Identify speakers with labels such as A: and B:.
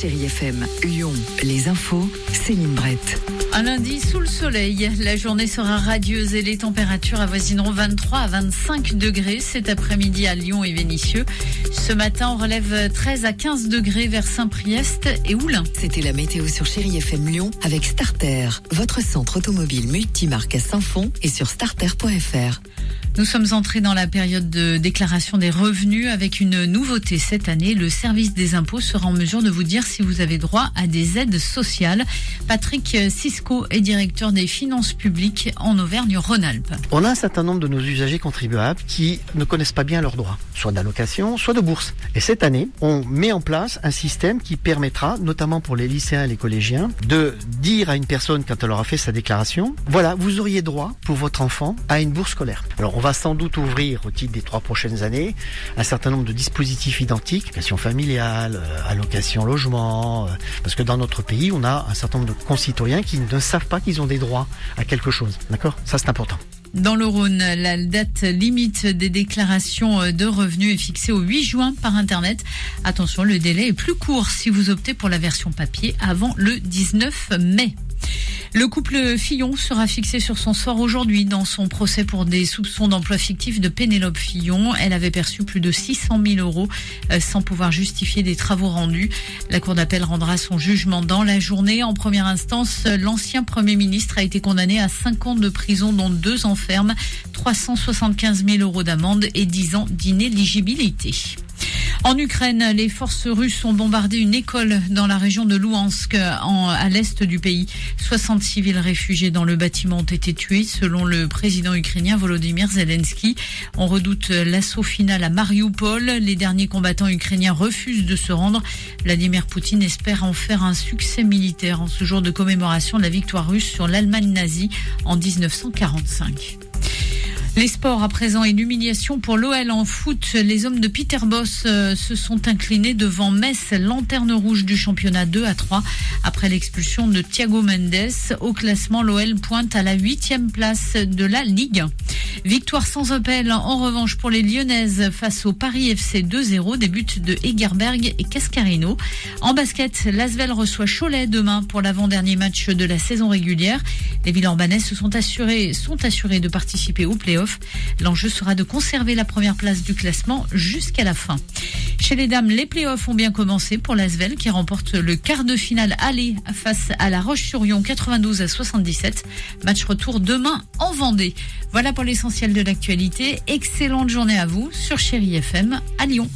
A: Chérie FM, Lyon, les infos, Céline Brett.
B: Un lundi sous le soleil, la journée sera radieuse et les températures avoisineront 23 à 25 degrés cet après-midi à Lyon et Vénissieux. Ce matin, on relève 13 à 15 degrés vers Saint-Priest et Oulin.
A: C'était la météo sur Chérie FM Lyon avec Starter, votre centre automobile multimarque à Saint-Fond et sur starter.fr.
B: Nous sommes entrés dans la période de déclaration des revenus avec une nouveauté cette année. Le service des impôts sera en mesure de vous dire si vous avez droit à des aides sociales. Patrick Cisco est directeur des finances publiques en Auvergne-Rhône-Alpes.
C: On a un certain nombre de nos usagers contribuables qui ne connaissent pas bien leurs droits, soit d'allocation, soit de bourse. Et cette année, on met en place un système qui permettra, notamment pour les lycéens et les collégiens, de dire à une personne quand elle aura fait sa déclaration, voilà, vous auriez droit pour votre enfant à une bourse scolaire. On va sans doute ouvrir au titre des trois prochaines années un certain nombre de dispositifs identiques, allocation familiale, euh, allocation logement, euh, parce que dans notre pays, on a un certain nombre de concitoyens qui ne savent pas qu'ils ont des droits à quelque chose. D'accord? Ça c'est important.
B: Dans le Rhône, la date limite des déclarations de revenus est fixée au 8 juin par Internet. Attention, le délai est plus court si vous optez pour la version papier avant le 19 mai. Le couple Fillon sera fixé sur son sort aujourd'hui dans son procès pour des soupçons d'emploi fictif de Pénélope Fillon. Elle avait perçu plus de 600 000 euros euh, sans pouvoir justifier des travaux rendus. La Cour d'appel rendra son jugement dans la journée. En première instance, l'ancien Premier ministre a été condamné à 5 ans de prison, dont 2 ans ferme, 375 000 euros d'amende et 10 ans d'inéligibilité. En Ukraine, les forces russes ont bombardé une école dans la région de Louhansk, à l'est du pays. 60 civils réfugiés dans le bâtiment ont été tués, selon le président ukrainien Volodymyr Zelensky. On redoute l'assaut final à Mariupol. Les derniers combattants ukrainiens refusent de se rendre. Vladimir Poutine espère en faire un succès militaire en ce jour de commémoration de la victoire russe sur l'Allemagne nazie en 1945. Les sports à présent et l'humiliation pour l'OL en foot. Les hommes de Peter Boss euh, se sont inclinés devant Metz, lanterne rouge du championnat 2 à 3 après l'expulsion de Thiago Mendes. Au classement, l'OL pointe à la huitième place de la Ligue. 1. Victoire sans appel en revanche pour les Lyonnaises face au Paris FC 2-0, des buts de Egerberg et Cascarino. En basket, l'Asvel reçoit Cholet demain pour l'avant-dernier match de la saison régulière. Les Villeurbanais se sont assurés, sont de participer au play-off. L'enjeu sera de conserver la première place du classement jusqu'à la fin. Chez les dames, les play-offs ont bien commencé pour l'Asvel qui remporte le quart de finale aller face à la Roche-sur-Yon 92 à 77. Match retour demain en Vendée. Voilà pour l'essentiel de l'actualité. Excellente journée à vous sur Chéri FM à Lyon.